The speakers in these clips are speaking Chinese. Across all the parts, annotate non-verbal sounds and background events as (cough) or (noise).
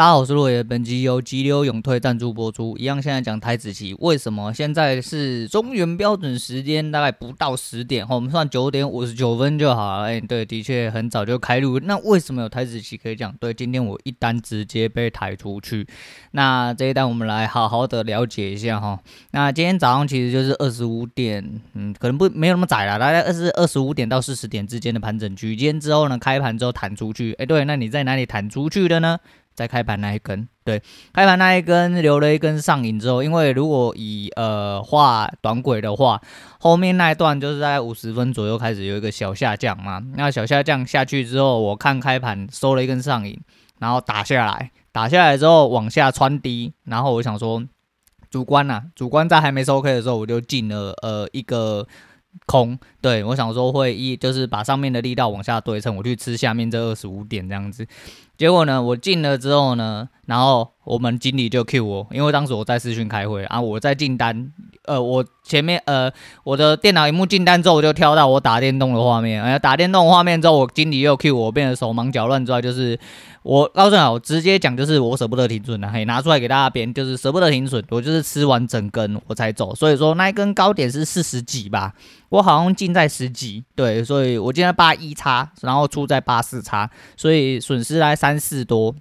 大家好，我是洛爷。本集由急流勇退赞助播出。一样，现在讲台子棋，为什么现在是中原标准时间，大概不到十点，我们算九点五十九分就好了。哎、对，的确很早就开录。那为什么有台子棋可以讲？对，今天我一单直接被抬出去。那这一单我们来好好的了解一下哈。那今天早上其实就是二十五点，嗯，可能不没有那么窄了，大概二十二十五点到四十点之间的盘整区。今天之后呢，开盘之后弹出去。哎、欸，对，那你在哪里弹出去的呢？在开盘那一根，对，开盘那一根留了一根上影之后，因为如果以呃画短轨的话，后面那一段就是在五十分左右开始有一个小下降嘛。那小下降下去之后，我看开盘收了一根上影，然后打下来，打下来之后往下穿低，然后我想说，主观呐、主观在还没收 K 的时候，我就进了呃一个空，对，我想说会一就是把上面的力道往下对称，我去吃下面这二十五点这样子。结果呢，我进了之后呢，然后我们经理就 cue 我，因为当时我在视讯开会啊，我在进单，呃，我前面呃，我的电脑荧幕进单之后，我就跳到我打电动的画面，哎，打电动画面之后，我经理又 cue 我，变得手忙脚乱之外，就是我告诉你，我直接讲就是我舍不得停损了，嘿，拿出来给大家编，就是舍不得停损，我就是吃完整根我才走，所以说那一根高点是四十几吧，我好像进在十几，对，所以我进在八一叉，然后出在八四叉，所以损失来。三四多，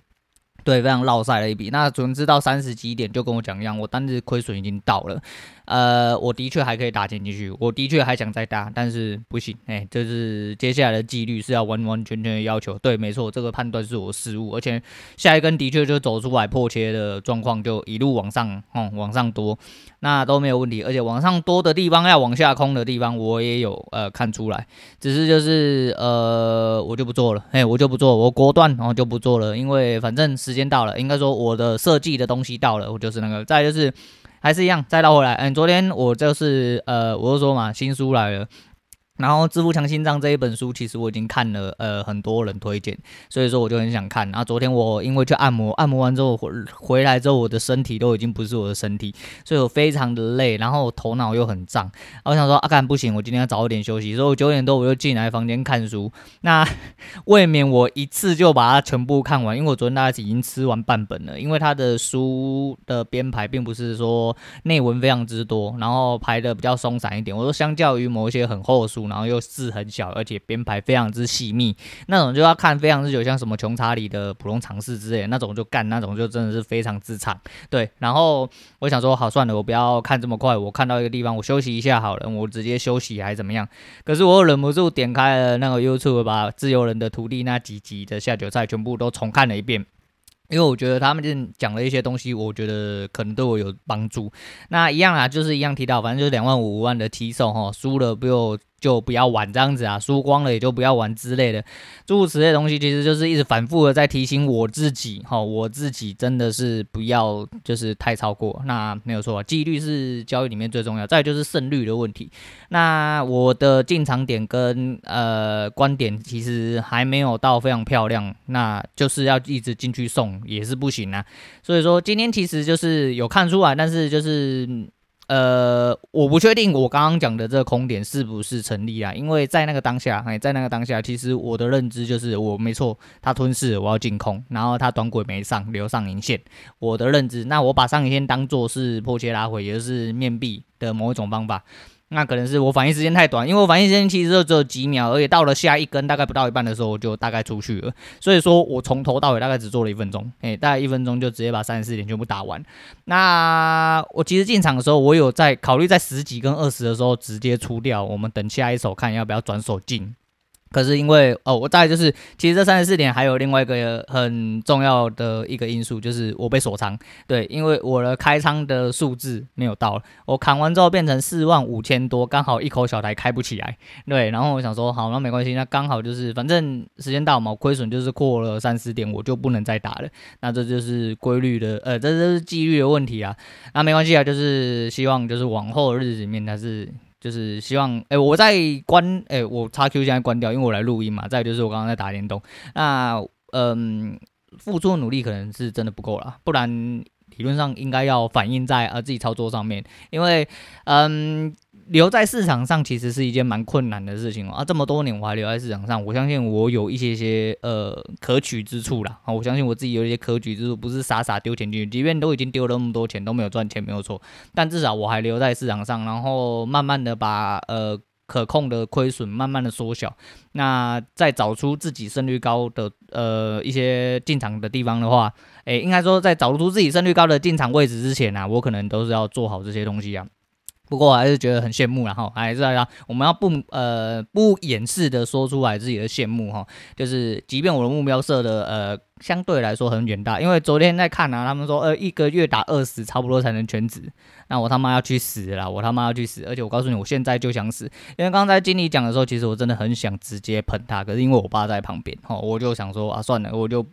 对，非常落赛了一笔。那总之到三十几点就跟我讲一样，我当日亏损已经到了。呃，我的确还可以打进去，我的确还想再打，但是不行，哎，就是接下来的纪律是要完完全全的要求。对，没错，这个判断是我失误，而且下一根的确就走出来破切的状况，就一路往上，嗯，往上多，那都没有问题。而且往上多的地方要往下空的地方，我也有呃看出来，只是就是呃我就不做了，哎，我就不做，我果断然后就不做了，因为反正时间到了，应该说我的设计的东西到了，我就是那个，再就是。还是一样，再绕回来。嗯，昨天我就是呃，我就说嘛，新书来了。然后《致富强心脏》这一本书，其实我已经看了，呃，很多人推荐，所以说我就很想看。然后昨天我因为去按摩，按摩完之后回回来之后，我的身体都已经不是我的身体，所以我非常的累，然后头脑又很胀。我想说，啊，干不行，我今天要早一点休息，所以我九点多我就进来房间看书。那未免我一次就把它全部看完，因为我昨天大概已经吃完半本了。因为他的书的编排并不是说内文非常之多，然后排的比较松散一点。我说，相较于某一些很厚的书。然后又字很小，而且编排非常之细密，那种就要看非常之久，像什么穷查理的普通常识之类那种就干，那种就真的是非常之长。对，然后我想说，好算了，我不要看这么快，我看到一个地方，我休息一下好了，我直接休息还是怎么样？可是我忍不住点开了那个 YouTube，把自由人的徒弟那几集的下酒菜全部都重看了一遍。因为我觉得他们就讲了一些东西，我觉得可能对我有帮助。那一样啊，就是一样提到，反正就是两万五万的提手哈，输了不就就不要玩这样子啊，输光了也就不要玩之类的，诸如此类的东西，其实就是一直反复的在提醒我自己哈，我自己真的是不要就是太超过。那没有错，纪律是交易里面最重要，再就是胜率的问题。那我的进场点跟呃观点其实还没有到非常漂亮，那就是要一直进去送。也是不行啊，所以说今天其实就是有看出来，但是就是呃，我不确定我刚刚讲的这个空点是不是成立啊？因为在那个当下，哎，在那个当下，其实我的认知就是我没错，它吞噬，我要进空，然后它短轨没上，留上影线，我的认知，那我把上影线当做是破切拉回，也就是面壁的某一种方法。那可能是我反应时间太短，因为我反应时间其实就只有几秒，而且到了下一根大概不到一半的时候，我就大概出去了。所以说我从头到尾大概只做了一分钟，诶，大概一分钟就直接把三十四点全部打完。那我其实进场的时候，我有在考虑在十几跟二十的时候直接出掉，我们等下一手看要不要转手进。可是因为哦，我大概就是，其实这三十四点还有另外一个很重要的一个因素，就是我被锁仓。对，因为我的开仓的数字没有到，我砍完之后变成四万五千多，刚好一口小台开不起来。对，然后我想说，好，那没关系，那刚好就是反正时间到嘛，亏损就是过了三十点，我就不能再打了。那这就是规律的，呃，这这是纪律的问题啊。那没关系啊，就是希望就是往后日子里面它是。就是希望，哎、我在关，哎、我叉 Q 现在关掉，因为我来录音嘛。再就是我刚刚在打电动，那，嗯，付出的努力可能是真的不够了，不然理论上应该要反映在呃自己操作上面，因为嗯。留在市场上其实是一件蛮困难的事情啊，这么多年我还留在市场上，我相信我有一些些呃可取之处啦。啊，我相信我自己有一些可取之处，不是傻傻丢钱进去，即便都已经丢了那么多钱都没有赚钱没有错，但至少我还留在市场上，然后慢慢的把呃可控的亏损慢慢的缩小，那再找出自己胜率高的呃一些进场的地方的话，诶，应该说在找出自己胜率高的进场位置之前啊，我可能都是要做好这些东西啊。不过我还是觉得很羡慕，然后还是要我们要不呃不掩饰的说出来自己的羡慕哈，就是即便我的目标设的呃相对来说很远大，因为昨天在看啊，他们说呃一个月打二十差不多才能全职，那我他妈要去死啦，我他妈要去死，而且我告诉你，我现在就想死，因为刚才经理讲的时候，其实我真的很想直接喷他，可是因为我爸在旁边哈，我就想说啊算了，我就。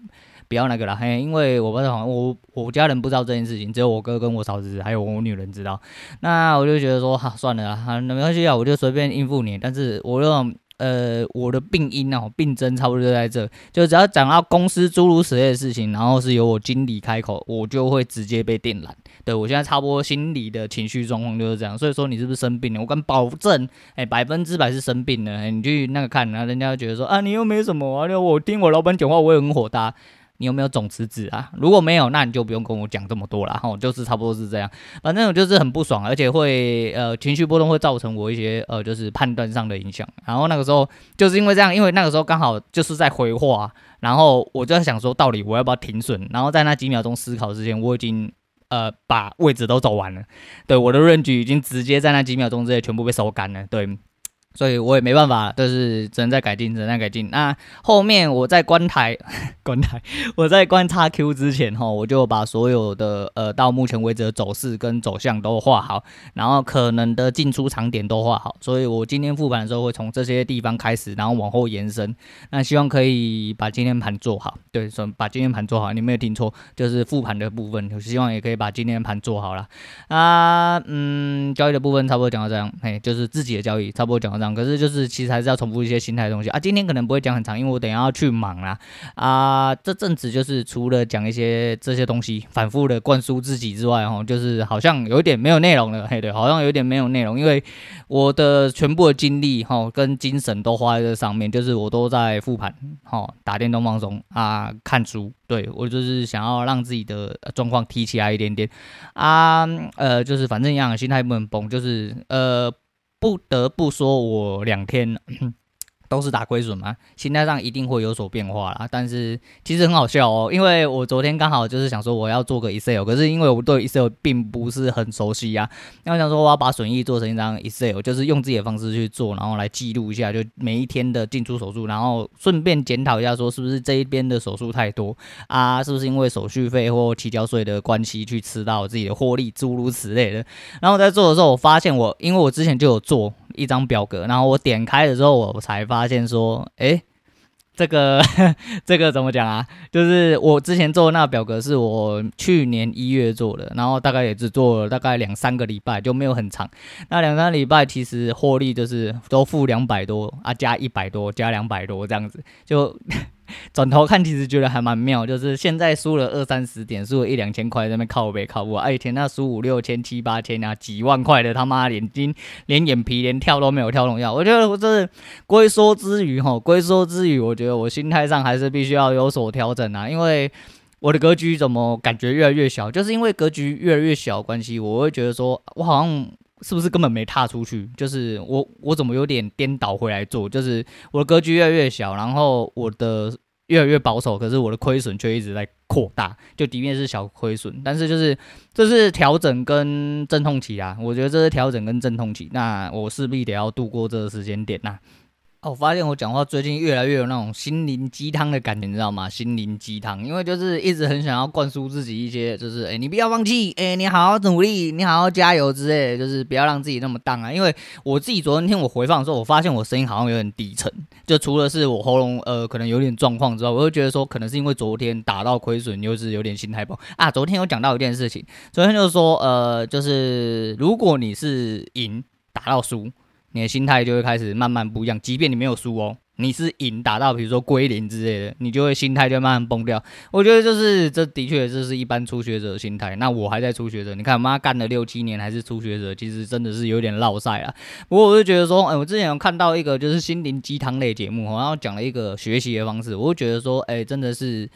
不要那个了，嘿，因为我不知道，我我家人不知道这件事情，只有我哥跟我嫂子还有我女人知道。那我就觉得说，哈，算了啊，那没关系啊，我就随便应付你。但是我这种，呃，我的病因啊，病症差不多就在这，就只要讲到公司诸如此类的事情，然后是由我经理开口，我就会直接被电缆。对，我现在差不多心理的情绪状况就是这样。所以说你是不是生病了？我敢保证，哎，百分之百是生病了。你去那个看，然后人家觉得说啊，你又没什么啊，我听我老板讲话，我也很火大。你有没有总辞职啊？如果没有，那你就不用跟我讲这么多了哈，就是差不多是这样。反正我就是很不爽，而且会呃情绪波动会造成我一些呃就是判断上的影响。然后那个时候就是因为这样，因为那个时候刚好就是在回话，然后我就在想说，到底我要不要停损？然后在那几秒钟思考之前，我已经呃把位置都走完了，对，我的润局已经直接在那几秒钟之内全部被收干了，对。所以我也没办法，就是只能再改进，只能再改进。那后面我在关台，(laughs) 关台，我在关叉 Q 之前哈，我就把所有的呃到目前为止的走势跟走向都画好，然后可能的进出场点都画好。所以我今天复盘的时候会从这些地方开始，然后往后延伸。那希望可以把今天盘做好，对，说把今天盘做好，你没有听错，就是复盘的部分。我希望也可以把今天盘做好了。啊，嗯，交易的部分差不多讲到这样，嘿，就是自己的交易差不多讲到这样。可是就是其实还是要重复一些心态的东西啊。今天可能不会讲很长，因为我等下要去忙啦。啊。这阵子就是除了讲一些这些东西，反复的灌输自己之外，哈，就是好像有一点没有内容了。嘿，对，好像有点没有内容，因为我的全部的精力哈跟精神都花在这上面，就是我都在复盘，哈，打电动放松啊，看书。对，我就是想要让自己的状况提起来一点点啊，呃，就是反正一样，心态不能崩，就是呃。不得不说，我两天都是打亏损嘛，心态上一定会有所变化啦。但是其实很好笑哦，因为我昨天刚好就是想说我要做个 Excel，可是因为我对 Excel 并不是很熟悉呀、啊，那我想说我要把损益做成一张 Excel，就是用自己的方式去做，然后来记录一下，就每一天的进出手术，然后顺便检讨一下说是不是这一边的手术太多啊，是不是因为手续费或提交税的关系去吃到自己的获利，诸如此类的。然后在做的时候，我发现我因为我之前就有做。一张表格，然后我点开的时候，我才发现说，哎，这个 (laughs) 这个怎么讲啊？就是我之前做的那表格是我去年一月做的，然后大概也只做了大概两三个礼拜，就没有很长。那两三个礼拜其实获利就是都负两百多啊，加一百多，加两百多这样子，就。(laughs) 转头看，其实觉得还蛮妙，就是现在输了二三十点，输了一两千块，在那边靠北靠我，哎天，那输五六千、七八千啊，几万块的，他妈眼睛连眼皮连跳都没有跳动一下。我觉得我这是龟缩之余哈，(laughs) 龟缩之余，我觉得我心态上还是必须要有所调整啊，因为我的格局怎么感觉越来越小，就是因为格局越来越小关系，我会觉得说我好像。是不是根本没踏出去？就是我，我怎么有点颠倒回来做？就是我的格局越来越小，然后我的越来越保守，可是我的亏损却一直在扩大。就底面是小亏损，但是就是这是调整跟阵痛期啊。我觉得这是调整跟阵痛期，那我势必得要度过这个时间点呐。我发现我讲话最近越来越有那种心灵鸡汤的感觉，你知道吗？心灵鸡汤，因为就是一直很想要灌输自己一些，就是哎、你不要放弃，哎、你好好努力，你好好加油之类的，就是不要让自己那么荡啊。因为我自己昨天听我回放的时候，我发现我声音好像有点低沉，就除了是我喉咙呃可能有点状况之外，我就觉得说可能是因为昨天打到亏损，又是有点心态崩啊。昨天有讲到一件事情，昨天就是说呃，就是如果你是赢打到输。你的心态就会开始慢慢不一样，即便你没有输哦，你是赢打到比如说归零之类的，你就会心态就慢慢崩掉。我觉得就是这的确这是一般初学者的心态。那我还在初学者，你看妈干了六七年还是初学者，其实真的是有点落赛了。不过我就觉得说，哎，我之前有看到一个就是心灵鸡汤类节目，然后讲了一个学习的方式，我就觉得说，哎，真的是。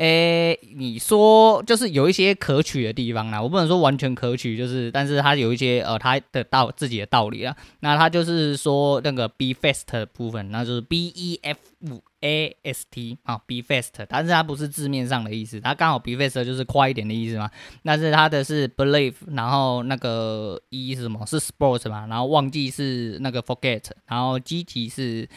诶、你说就是有一些可取的地方啦，我不能说完全可取，就是，但是它有一些呃，它的道自己的道理啊。那它就是说那个 be fast 的部分，那就是 b e f a s t 啊，be fast，但是它不是字面上的意思，它刚好 be fast 就是快一点的意思嘛。但是它的是 believe，然后那个 e 是什么？是 sports 嘛？然后忘记是那个 forget，然后积极是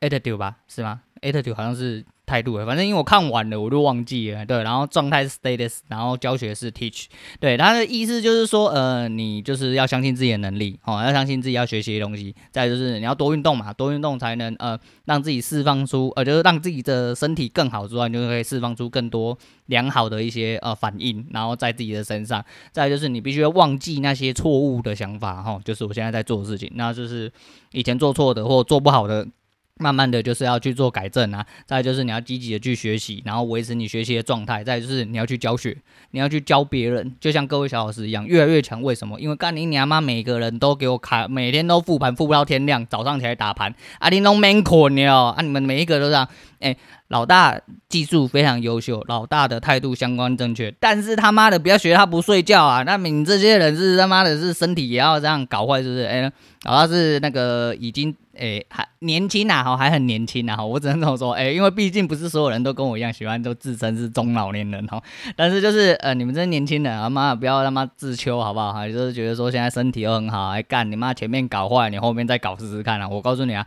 attitude 吧？是吗？attitude 好像是。态度，反正因为我看完了，我就忘记了。对，然后状态是 status，然后教学是 teach。对，他的意思就是说，呃，你就是要相信自己的能力，哦，要相信自己要学习的东西。再就是你要多运动嘛，多运动才能呃让自己释放出，呃，就是让自己的身体更好之外，你就可以释放出更多良好的一些呃反应，然后在自己的身上。再就是你必须要忘记那些错误的想法，哈、哦，就是我现在在做的事情，那就是以前做错的或做不好的。慢慢的就是要去做改正啊，再就是你要积极的去学习，然后维持你学习的状态，再就是你要去教学，你要去教别人，就像各位小老师一样，越来越强。为什么？因为干你娘妈，每个人都给我卡，每天都复盘，复不到天亮，早上起来打盘，啊，你拢免困哦，啊，你们每一个都这样，哎。老大技术非常优秀，老大的态度相关正确，但是他妈的不要学他不睡觉啊！那你这些人是他妈的是身体也要这样搞坏，是不是？哎，老大是那个已经哎还年轻啊，哈，还很年轻啊，哈，我只能这么说，哎，因为毕竟不是所有人都跟我一样喜欢都自称是中老年人哈，但是就是呃你们这些年轻人他妈不要他妈自秋好不好？哈，就是觉得说现在身体又很好，还干你妈前面搞坏，你后面再搞试试看啊！我告诉你啊。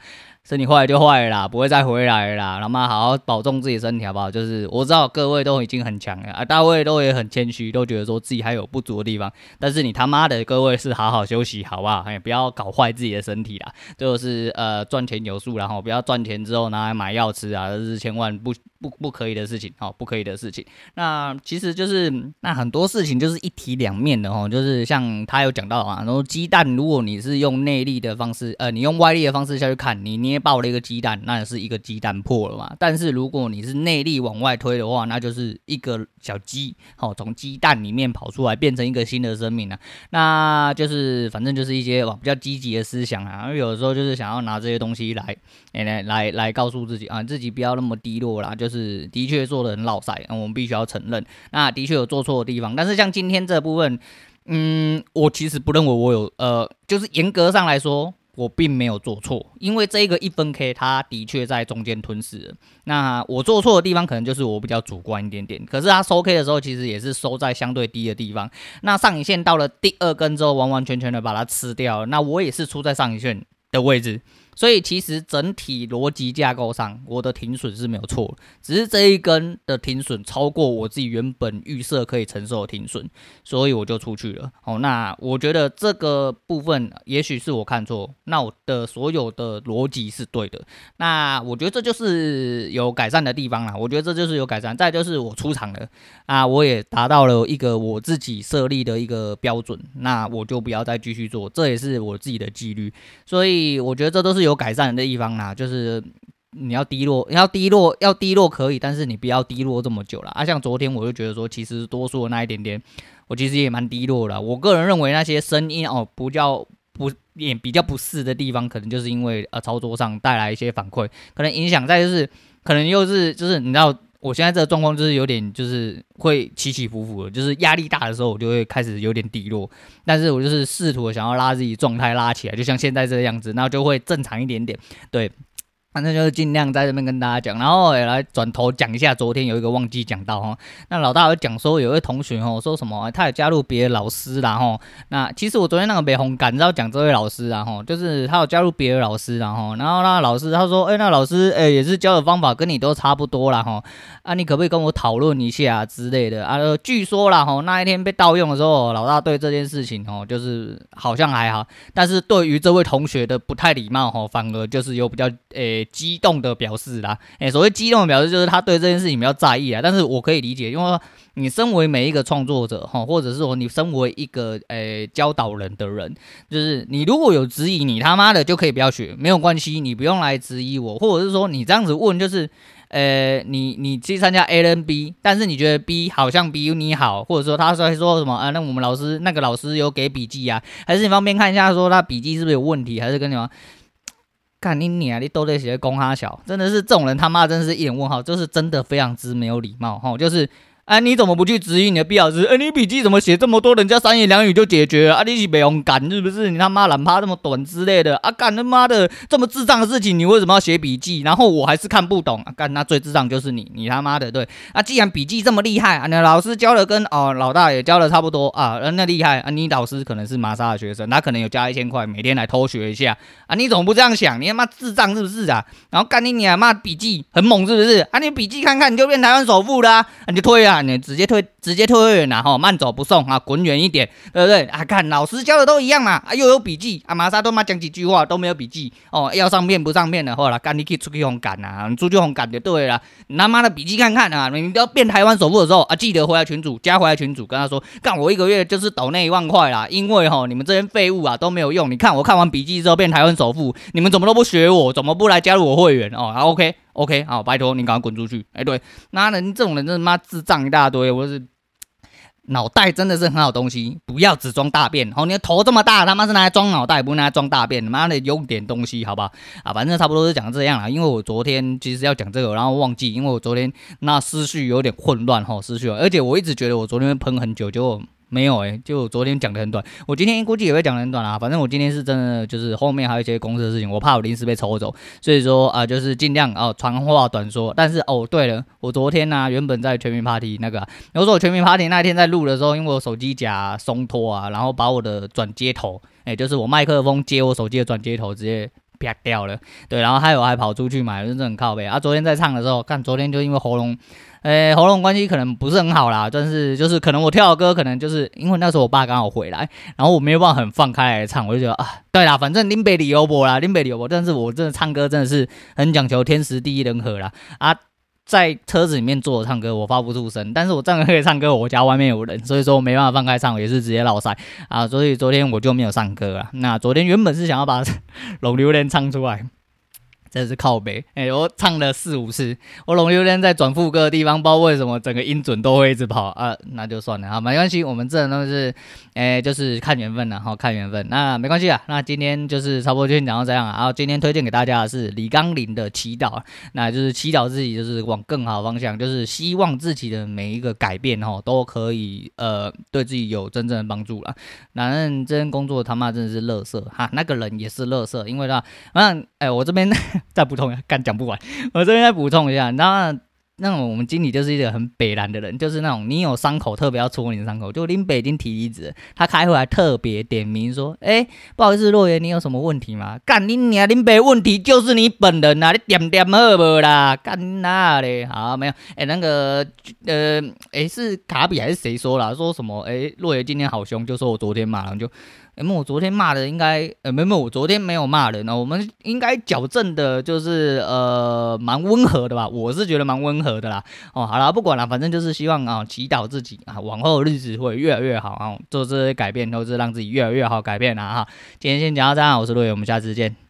身体坏就坏了啦，不会再回来了啦。老妈好好保重自己身体好不好？就是我知道各位都已经很强了啊，大卫都也很谦虚，都觉得说自己还有不足的地方。但是你他妈的各位是好好休息好不好？哎，不要搞坏自己的身体啦。就是呃赚钱有数，然后不要赚钱之后拿来买药吃啊，这是千万不不不可以的事情哦，不可以的事情。那其实就是那很多事情就是一体两面的哦，就是像他有讲到啊，然后鸡蛋如果你是用内力的方式，呃，你用外力的方式下去看，你捏爆了一个鸡蛋，那也是一个鸡蛋破了嘛。但是如果你是内力往外推的话，那就是一个小鸡，好，从鸡蛋里面跑出来，变成一个新的生命了。那就是反正就是一些比较积极的思想啊。而有的时候就是想要拿这些东西来，(laughs) 来来来告诉自己啊，自己不要那么低落啦。就是的确做的很落赛，我们必须要承认，那的确有做错的地方。但是像今天这部分，嗯，我其实不认为我有，呃，就是严格上来说。我并没有做错，因为这个一分 K，它的确在中间吞噬了。那我做错的地方，可能就是我比较主观一点点。可是它收 K 的时候，其实也是收在相对低的地方。那上影线到了第二根之后，完完全全的把它吃掉了。那我也是出在上影线的位置。所以其实整体逻辑架构上，我的停损是没有错，只是这一根的停损超过我自己原本预设可以承受的停损，所以我就出去了。哦，那我觉得这个部分也许是我看错，那我的所有的逻辑是对的。那我觉得这就是有改善的地方啦。我觉得这就是有改善。再就是我出场了啊，我也达到了一个我自己设立的一个标准，那我就不要再继续做，这也是我自己的纪律。所以我觉得这都是有改善的地方啦，就是你要低落，要低落，要低落可以，但是你不要低落这么久了啊。像昨天我就觉得说，其实多数的那一点点，我其实也蛮低落的。我个人认为那些声音哦，不叫不也比较不适的地方，可能就是因为呃操作上带来一些反馈，可能影响在就是可能又是就是你知道。我现在这个状况就是有点，就是会起起伏伏的，就是压力大的时候，我就会开始有点低落。但是我就是试图想要拉自己状态拉起来，就像现在这个样子，那就会正常一点点，对。反正就是尽量在这边跟大家讲，然后也来转头讲一下，昨天有一个忘记讲到哈，那老大有讲说有一位同学哦说什么，他也加入别的老师然后，那其实我昨天那个美红感，知道讲这位老师然后，就是他有加入别的老师然后，然后那老师他说，哎，那老师哎也是教的方法跟你都差不多啦哈，啊你可不可以跟我讨论一下之类的？啊？据说啦哈，那一天被盗用的时候，老大对这件事情哦就是好像还好，但是对于这位同学的不太礼貌哈，反而就是有比较诶。激动的表示啦。诶，所谓激动的表示就是他对这件事情比较在意啊。但是我可以理解，因为你身为每一个创作者哈，或者是说你身为一个诶教导人的人，就是你如果有质疑，你他妈的就可以不要学，没有关系，你不用来质疑我，或者是说你这样子问就是。呃，你你去参加 A 跟 B，但是你觉得 B 好像比你好，或者说他说说什么啊？那我们老师那个老师有给笔记啊？还是你方便看一下说他笔记是不是有问题？还是跟你说，干你你啊，你都得写公哈小，真的是这种人他妈真是一脸问号，就是真的非常之没有礼貌哈，就是。啊，你怎么不去质疑你的毕老师？哎、你笔记怎么写这么多？人家三言两语就解决了啊？你是没勇敢是不是？你他妈懒趴这么短之类的啊？干他妈的这么智障的事情，你为什么要写笔记？然后我还是看不懂啊！干那最智障就是你，你他妈的对啊！既然笔记这么厉害啊，那老师教的跟哦老大也教的差不多啊，那厉害啊！你老师可能是玛莎的学生，他可能有加一千块，每天来偷学一下啊？你怎么不这样想？你他妈智障是不是啊？然后干你你他妈笔记很猛是不是？啊，你笔记看看你就变台湾首富了！你就退啊，你直接退。直接退会员了哈，慢走不送啊，滚远一点，对不对啊？看老师教的都一样嘛，啊又有笔记啊，玛莎都妈讲几句话都没有笔记哦，要上面不上面的，后来干你去出去红干啊，出去红干就对了，你他妈的笔记看看啊，你都要变台湾首富的时候啊，记得回来群主加回来群主，跟他说干我一个月就是抖那一万块啦，因为哈你们这些废物啊都没有用，你看我看完笔记之后变台湾首富，你们怎么都不学我，怎么不来加入我会员哦？啊 OK OK 好，拜托你赶快滚出去，哎对，那人这种人真的妈智障一大堆，我是。脑袋真的是很好东西，不要只装大便。好，你的头这么大，他妈是拿来装脑袋，不是拿来装大便。他妈的，用点东西，好吧？啊，反正差不多是讲这样啦。因为我昨天其实要讲这个，然后忘记，因为我昨天那思绪有点混乱哈，思绪，而且我一直觉得我昨天喷很久，就。没有诶、就昨天讲的很短，我今天估计也会讲的很短啊。反正我今天是真的，就是后面还有一些公司的事情，我怕我临时被抽走，所以说啊、就是尽量哦长话短说。但是哦，对了，我昨天呢、原本在全民 Party 那个、啊，我说我全民 Party 那天在录的时候，因为我手机夹松脱啊，然后把我的转接头，哎，就是我麦克风接我手机的转接头直接啪掉了。对，然后还有还跑出去买，真的很靠背啊。昨天在唱的时候，看昨天就因为喉咙。诶，喉咙关系可能不是很好啦，但是就是可能我跳的歌，可能就是因为那时候我爸刚好回来，然后我没有办法很放开来唱，我就觉得啊，对啦，反正林北里有我啦，林北里有我，但是我真的唱歌真的是很讲求天时地利人和啦啊，在车子里面坐着唱歌，我发不出声，但是我这样可以唱歌，我家外面有人，所以说我没办法放开唱，也是直接落塞啊，所以昨天我就没有唱歌啊。那昨天原本是想要把 (laughs)《龙榴莲》唱出来。这是靠北，哎、欸，我唱了四五次，我龙榴莲在转副歌的地方，不知道为什么整个音准都会一直跑啊，那就算了啊，没关系，我们这都是，哎、就是看缘分的，好看缘分，那没关系啊，那今天就是差不多就先讲到这样啊，然后今天推荐给大家的是李刚林的祈祷，那就是祈祷自己就是往更好的方向，就是希望自己的每一个改变哈都可以呃对自己有真正的帮助了。男人这份工作他妈真的是乐色哈，那个人也是乐色，因为他，反正哎，我这边。再补充一下，干讲不完。我这边再补充一下，那那种我们经理就是一个很北烂的人，就是那种你有伤口特别要戳你的伤口。就林北已经提离职，他开会还特别点名说：“哎、不好意思，若言，你有什么问题吗？”干你娘，林北问题就是你本人啊！你点点好不啦？干那嘞？好，没有。哎、那个呃，哎、是卡比还是谁说了？说什么？哎、欸，若言今天好凶，就说我昨天嘛，然后就。哎，我昨天骂的应该，呃，没有，我昨天没有骂人哦。我们应该矫正的，就是呃，蛮温和的吧？我是觉得蛮温和的啦。哦，好了，不管了，反正就是希望啊，祈祷自己啊，往后的日子会越来越好啊，做这些改变都是让自己越来越好改变啦哈。今天先讲到这样，我是陆伟，我们下次见。